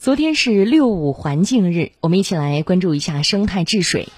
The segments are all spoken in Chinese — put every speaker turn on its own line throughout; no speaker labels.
昨天是六五环境日，我们一起来关注一下生态治水。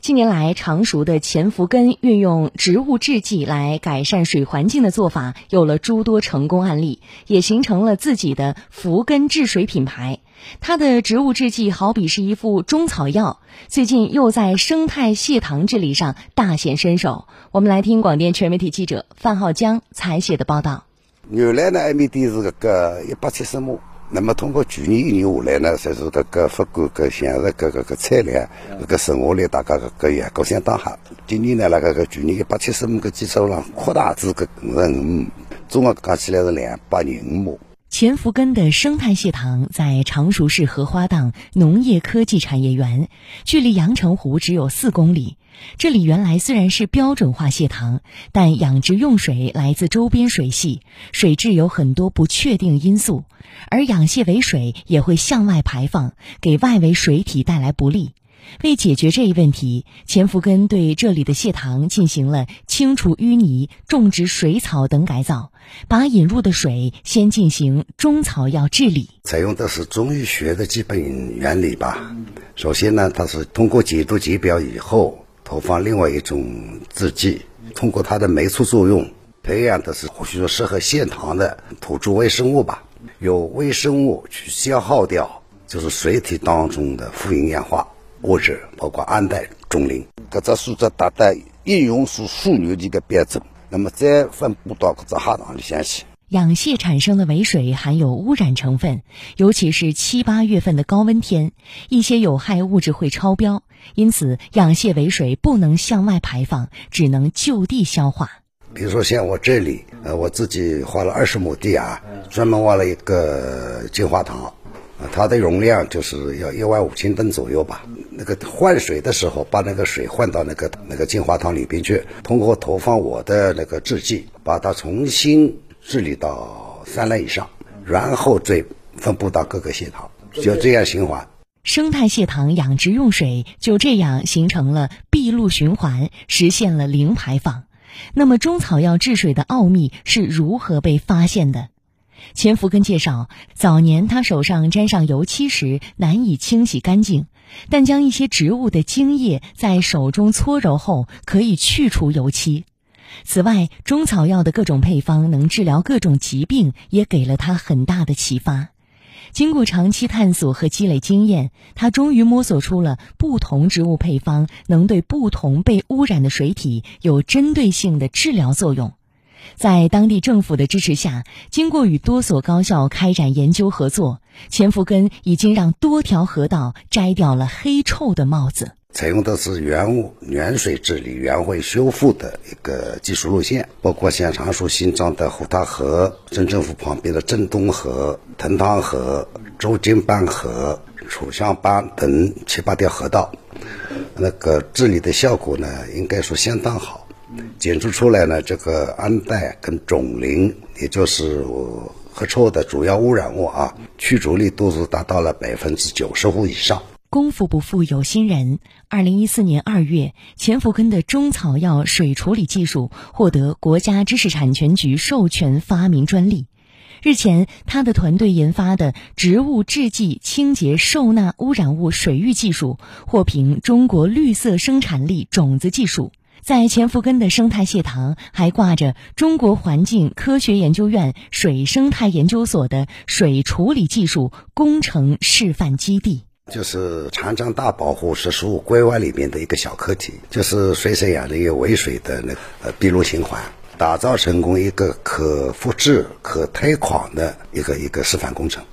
近年来，常熟的钱福根运用植物制剂来改善水环境的做法，有了诸多成功案例，也形成了自己的福根治水品牌。它的植物制剂好比是一副中草药，最近又在生态蟹塘治理上大显身手。我们来听广电全媒体记者范浩江采写的报道。
原来呢，埃面的是这个一百七十亩。那么通过去年一年下来呢，就是搿个发管搿现实搿搿搿产量、搿个剩下来，大家搿个也各相当好。今年呢，辣搿个去年一百七十亩个基础上扩大至搿五十五亩，总共加起来是两百零五亩。
钱福根的生态蟹塘在常熟市荷花荡农业科技产业园，距离阳澄湖只有四公里。这里原来虽然是标准化蟹塘，但养殖用水来自周边水系，水质有很多不确定因素，而养蟹尾水也会向外排放，给外围水体带来不利。为解决这一问题，钱福根对这里的蟹塘进行了清除淤泥、种植水草等改造，把引入的水先进行中草药治理，
采用的是中医学的基本原理吧。首先呢，它是通过解毒解表以后。投放另外一种制剂，通过它的酶促作用，培养的是或许说适合蟹塘的土著微生物吧，有微生物去消耗掉就是水体当中的富营养化物质，包括氨氮、中磷，搿只素质达到应用数数牛级的标准，那么再分布到搿只虾塘里向去。
养蟹产生的尾水含有污染成分，尤其是七八月份的高温天，一些有害物质会超标，因此养蟹尾水不能向外排放，只能就地消化。
比如说像我这里，呃，我自己花了二十亩地啊，专门挖了一个净化塘，啊，它的容量就是要一万五千吨左右吧。那个换水的时候，把那个水换到那个那个净化塘里边去，通过投放我的那个制剂，把它重新。治理到三类以上，然后再分布到各个蟹塘，就这样循环。
生态蟹塘养殖用水就这样形成了闭路循环，实现了零排放。那么中草药治水的奥秘是如何被发现的？钱福根介绍，早年他手上沾上油漆时难以清洗干净，但将一些植物的精液在手中搓揉后，可以去除油漆。此外，中草药的各种配方能治疗各种疾病，也给了他很大的启发。经过长期探索和积累经验，他终于摸索出了不同植物配方能对不同被污染的水体有针对性的治疗作用。在当地政府的支持下，经过与多所高校开展研究合作，钱福根已经让多条河道摘掉了黑臭的帽子。
采用的是原物原水治理、原会修复的一个技术路线，包括像常熟新庄的虎塘河、镇政府旁边的镇东河、藤塘河、周金浜河、楚香浜等七八条河道，那个治理的效果呢，应该说相当好，检出出来呢，这个氨氮跟种磷，也就是合臭的主要污染物啊，去除率都是达到了百分之九十五以上。
功夫不负有心人。二零一四年二月，钱福根的中草药水处理技术获得国家知识产权局授权发明专利。日前，他的团队研发的植物制剂清洁受纳污染物水域技术获评中国绿色生产力种子技术。在钱福根的生态蟹塘还挂着中国环境科学研究院水生态研究所的水处理技术工程示范基地。
就是长江大保护十五规划里面的一个小课题，就是水生养的一个尾水的那呃闭路循环，打造成功一个可复制、可推广的一个一个示范工程。